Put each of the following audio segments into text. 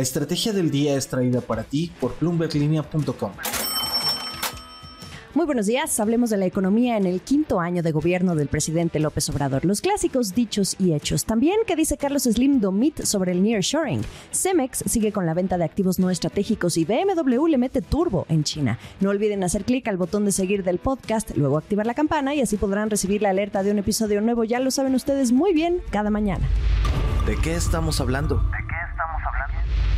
La estrategia del día es traída para ti por bloomberglinea.com. Muy buenos días, hablemos de la economía en el quinto año de gobierno del presidente López Obrador. Los clásicos dichos y hechos. También, ¿qué dice Carlos Slim Domit sobre el nearshoring? Cemex sigue con la venta de activos no estratégicos y BMW le mete turbo en China. No olviden hacer clic al botón de seguir del podcast, luego activar la campana y así podrán recibir la alerta de un episodio nuevo. Ya lo saben ustedes muy bien cada mañana. ¿De qué estamos hablando?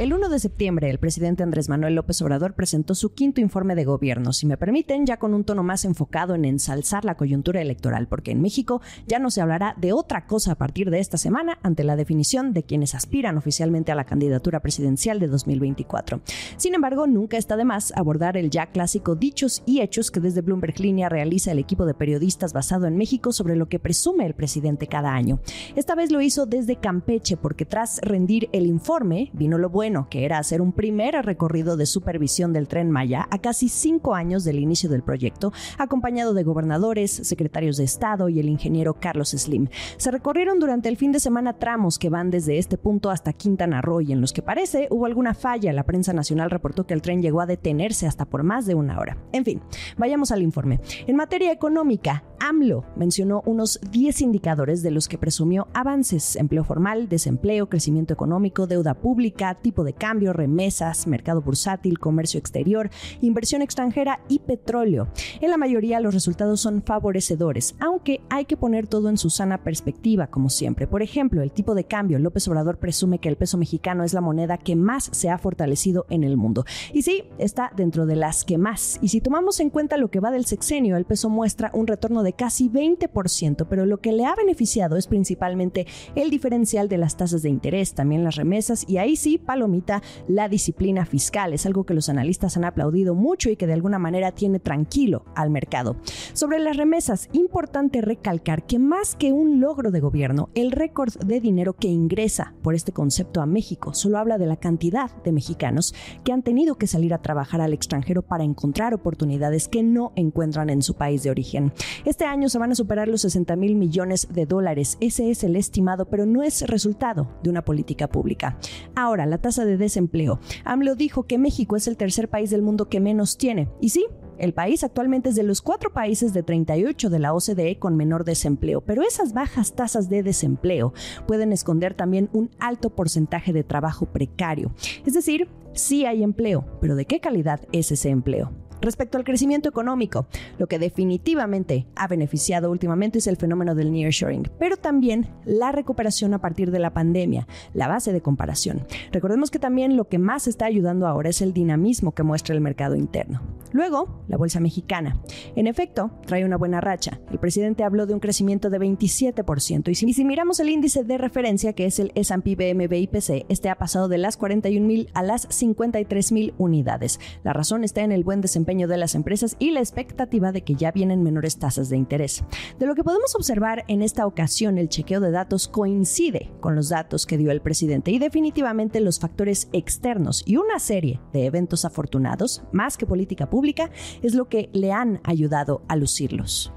El 1 de septiembre, el presidente Andrés Manuel López Obrador presentó su quinto informe de gobierno, si me permiten, ya con un tono más enfocado en ensalzar la coyuntura electoral, porque en México ya no se hablará de otra cosa a partir de esta semana ante la definición de quienes aspiran oficialmente a la candidatura presidencial de 2024. Sin embargo, nunca está de más abordar el ya clásico dichos y hechos que desde Bloomberg Línea realiza el equipo de periodistas basado en México sobre lo que presume el presidente cada año. Esta vez lo hizo desde Campeche, porque tras rendir el informe, vino lo bueno que era hacer un primer recorrido de supervisión del tren Maya a casi cinco años del inicio del proyecto, acompañado de gobernadores, secretarios de Estado y el ingeniero Carlos Slim. Se recorrieron durante el fin de semana tramos que van desde este punto hasta Quintana Roo y en los que parece hubo alguna falla. La prensa nacional reportó que el tren llegó a detenerse hasta por más de una hora. En fin, vayamos al informe. En materia económica, AMLO mencionó unos 10 indicadores de los que presumió avances, empleo formal, desempleo, crecimiento económico, deuda pública, tipo de cambio, remesas, mercado bursátil, comercio exterior, inversión extranjera y petróleo. En la mayoría los resultados son favorecedores, aunque hay que poner todo en su sana perspectiva, como siempre. Por ejemplo, el tipo de cambio. López Obrador presume que el peso mexicano es la moneda que más se ha fortalecido en el mundo. Y sí, está dentro de las que más. Y si tomamos en cuenta lo que va del sexenio, el peso muestra un retorno de casi 20%, pero lo que le ha beneficiado es principalmente el diferencial de las tasas de interés, también las remesas y ahí sí, palomita, la disciplina fiscal. Es algo que los analistas han aplaudido mucho y que de alguna manera tiene tranquilo al mercado. Sobre las remesas, importante recalcar que más que un logro de gobierno, el récord de dinero que ingresa por este concepto a México solo habla de la cantidad de mexicanos que han tenido que salir a trabajar al extranjero para encontrar oportunidades que no encuentran en su país de origen. Este año se van a superar los 60 mil millones de dólares. Ese es el estimado, pero no es resultado de una política pública. Ahora, la tasa de desempleo. AMLO dijo que México es el tercer país del mundo que menos tiene. Y sí, el país actualmente es de los cuatro países de 38 de la OCDE con menor desempleo, pero esas bajas tasas de desempleo pueden esconder también un alto porcentaje de trabajo precario. Es decir, sí hay empleo, pero ¿de qué calidad es ese empleo? Respecto al crecimiento económico, lo que definitivamente ha beneficiado últimamente es el fenómeno del nearshoring, pero también la recuperación a partir de la pandemia, la base de comparación. Recordemos que también lo que más está ayudando ahora es el dinamismo que muestra el mercado interno. Luego, la bolsa mexicana. En efecto, trae una buena racha. El presidente habló de un crecimiento de 27% y si, miramos el índice de referencia que es el S&P BMB IPC, este ha pasado de las 41.000 a las 53.000 unidades. La razón está en el buen desempeño de las empresas y la expectativa de que ya vienen menores tasas de interés. De lo que podemos observar en esta ocasión, el chequeo de datos coincide con los datos que dio el presidente y definitivamente los factores externos y una serie de eventos afortunados, más que política pública, es lo que le han ayudado a lucirlos.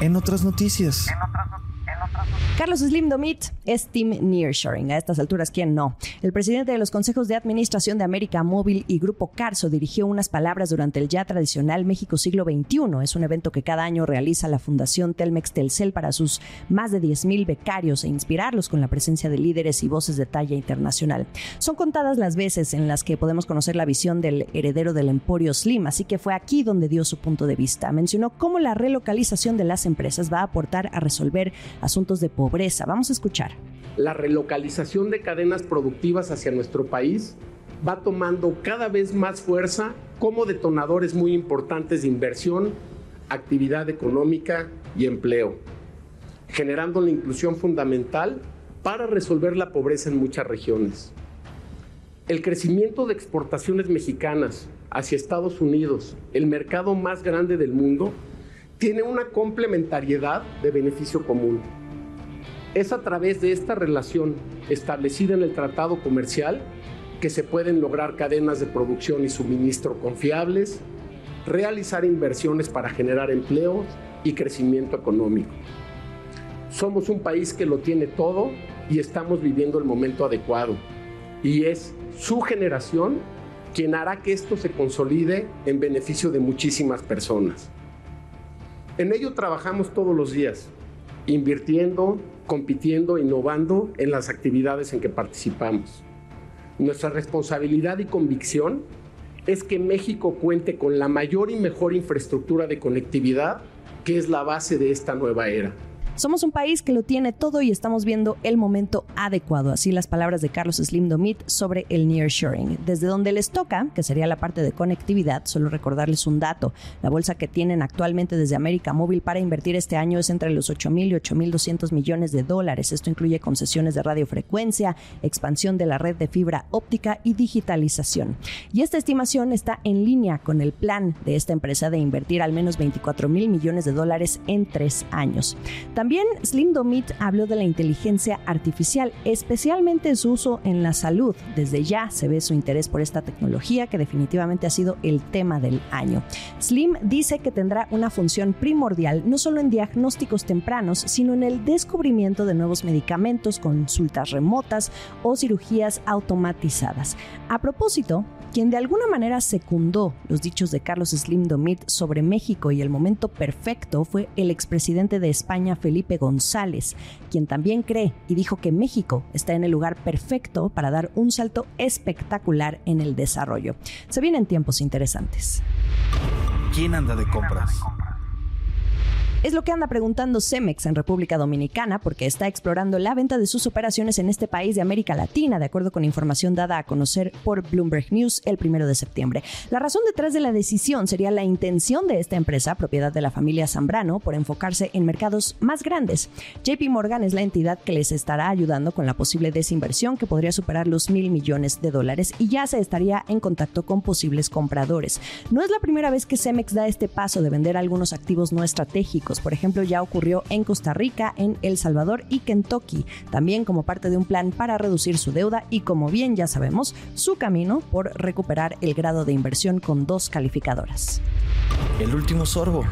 En otras noticias. Carlos Slim Domit es Team Nearshoring. A estas alturas, ¿quién no? El presidente de los consejos de administración de América Móvil y Grupo Carso dirigió unas palabras durante el ya tradicional México Siglo XXI. Es un evento que cada año realiza la Fundación Telmex Telcel para sus más de 10.000 becarios e inspirarlos con la presencia de líderes y voces de talla internacional. Son contadas las veces en las que podemos conocer la visión del heredero del Emporio Slim, así que fue aquí donde dio su punto de vista. Mencionó cómo la relocalización de las empresas va a aportar a resolver asuntos de pobreza. Vamos a escuchar. La relocalización de cadenas productivas hacia nuestro país va tomando cada vez más fuerza como detonadores muy importantes de inversión, actividad económica y empleo, generando la inclusión fundamental para resolver la pobreza en muchas regiones. El crecimiento de exportaciones mexicanas hacia Estados Unidos, el mercado más grande del mundo, tiene una complementariedad de beneficio común. Es a través de esta relación establecida en el tratado comercial que se pueden lograr cadenas de producción y suministro confiables, realizar inversiones para generar empleo y crecimiento económico. Somos un país que lo tiene todo y estamos viviendo el momento adecuado. y es su generación quien hará que esto se consolide en beneficio de muchísimas personas. En ello trabajamos todos los días, invirtiendo, compitiendo, innovando en las actividades en que participamos. Nuestra responsabilidad y convicción es que México cuente con la mayor y mejor infraestructura de conectividad, que es la base de esta nueva era. Somos un país que lo tiene todo y estamos viendo el momento adecuado. Así las palabras de Carlos Slim Domit sobre el nearshoring. Desde donde les toca, que sería la parte de conectividad, solo recordarles un dato. La bolsa que tienen actualmente desde América Móvil para invertir este año es entre los 8 mil y 8 mil 200 millones de dólares. Esto incluye concesiones de radiofrecuencia, expansión de la red de fibra óptica y digitalización. Y esta estimación está en línea con el plan de esta empresa de invertir al menos 24 mil millones de dólares en tres años. También Slim Domit habló de la inteligencia artificial, especialmente su uso en la salud. Desde ya se ve su interés por esta tecnología que definitivamente ha sido el tema del año. Slim dice que tendrá una función primordial no solo en diagnósticos tempranos, sino en el descubrimiento de nuevos medicamentos, consultas remotas o cirugías automatizadas. A propósito, quien de alguna manera secundó los dichos de Carlos Slim Domit sobre México y el momento perfecto fue el expresidente de España, Felipe González, quien también cree y dijo que México está en el lugar perfecto para dar un salto espectacular en el desarrollo. Se vienen tiempos interesantes. ¿Quién anda de compras? Es lo que anda preguntando Cemex en República Dominicana porque está explorando la venta de sus operaciones en este país de América Latina, de acuerdo con información dada a conocer por Bloomberg News el primero de septiembre. La razón detrás de la decisión sería la intención de esta empresa, propiedad de la familia Zambrano, por enfocarse en mercados más grandes. JP Morgan es la entidad que les estará ayudando con la posible desinversión que podría superar los mil millones de dólares y ya se estaría en contacto con posibles compradores. No es la primera vez que Cemex da este paso de vender algunos activos no estratégicos por ejemplo, ya ocurrió en Costa Rica, en El Salvador y Kentucky, también como parte de un plan para reducir su deuda y, como bien ya sabemos, su camino por recuperar el grado de inversión con dos calificadoras. El último sorbo.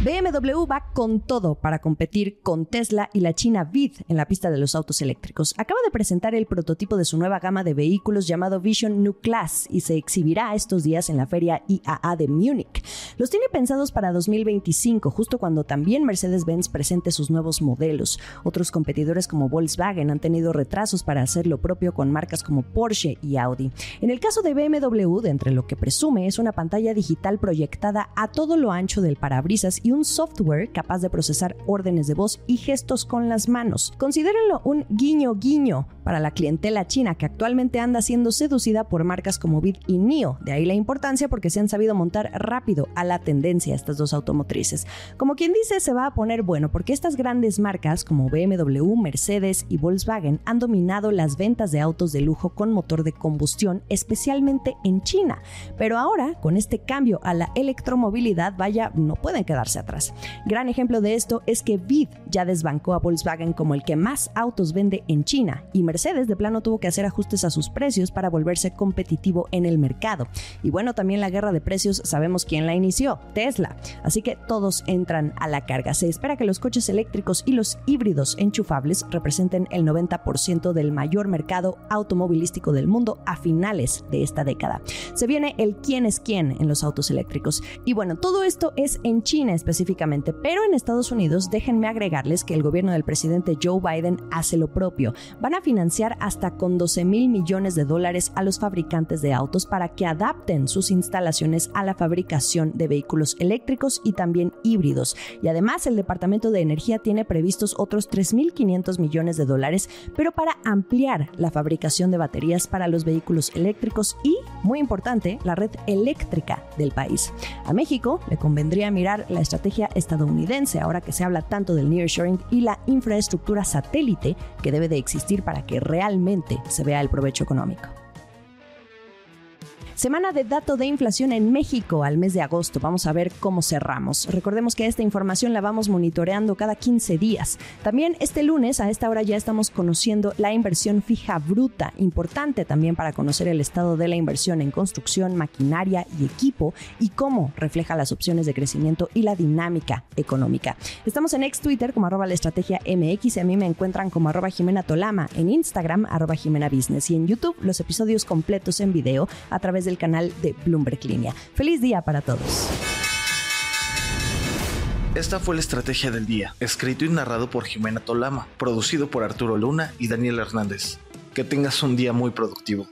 BMW va con todo para competir con Tesla y la China VID en la pista de los autos eléctricos. Acaba de presentar el prototipo de su nueva gama de vehículos llamado Vision New Class y se exhibirá estos días en la feria IAA de Múnich. Los tiene pensados para 2025, justo cuando también Mercedes-Benz presente sus nuevos modelos. Otros competidores como Volkswagen han tenido retrasos para hacer lo propio con marcas como Porsche y Audi. En el caso de BMW, de entre lo que presume es una pantalla digital proyectada a todo lo ancho del parabrisas un software capaz de procesar órdenes de voz y gestos con las manos. Considérenlo un guiño guiño para la clientela china que actualmente anda siendo seducida por marcas como BID y NIO. De ahí la importancia porque se han sabido montar rápido a la tendencia estas dos automotrices. Como quien dice, se va a poner bueno porque estas grandes marcas como BMW, Mercedes y Volkswagen han dominado las ventas de autos de lujo con motor de combustión, especialmente en China. Pero ahora, con este cambio a la electromovilidad, vaya, no pueden quedarse atrás. Gran ejemplo de esto es que VID ya desbancó a Volkswagen como el que más autos vende en China y Mercedes de plano tuvo que hacer ajustes a sus precios para volverse competitivo en el mercado. Y bueno, también la guerra de precios sabemos quién la inició, Tesla. Así que todos entran a la carga. Se espera que los coches eléctricos y los híbridos enchufables representen el 90% del mayor mercado automovilístico del mundo a finales de esta década. Se viene el quién es quién en los autos eléctricos. Y bueno, todo esto es en China específicamente, pero en Estados Unidos déjenme agregarles que el gobierno del presidente Joe Biden hace lo propio. Van a financiar hasta con 12 mil millones de dólares a los fabricantes de autos para que adapten sus instalaciones a la fabricación de vehículos eléctricos y también híbridos. Y además el Departamento de Energía tiene previstos otros 3.500 millones de dólares, pero para ampliar la fabricación de baterías para los vehículos eléctricos y, muy importante, la red eléctrica del país. A México le convendría mirar la estrategia estadounidense, ahora que se habla tanto del nearshoring y la infraestructura satélite que debe de existir para que realmente se vea el provecho económico. Semana de dato de inflación en México al mes de agosto. Vamos a ver cómo cerramos. Recordemos que esta información la vamos monitoreando cada 15 días. También este lunes a esta hora ya estamos conociendo la inversión fija bruta, importante también para conocer el estado de la inversión en construcción, maquinaria y equipo y cómo refleja las opciones de crecimiento y la dinámica económica. Estamos en ex Twitter como arroba la estrategia MX y a mí me encuentran como arroba Jimena Tolama, en Instagram arroba Jimena Business y en YouTube los episodios completos en video a través del canal de Bloomberg Línea. Feliz día para todos. Esta fue la estrategia del día, escrito y narrado por Jimena Tolama, producido por Arturo Luna y Daniel Hernández. Que tengas un día muy productivo.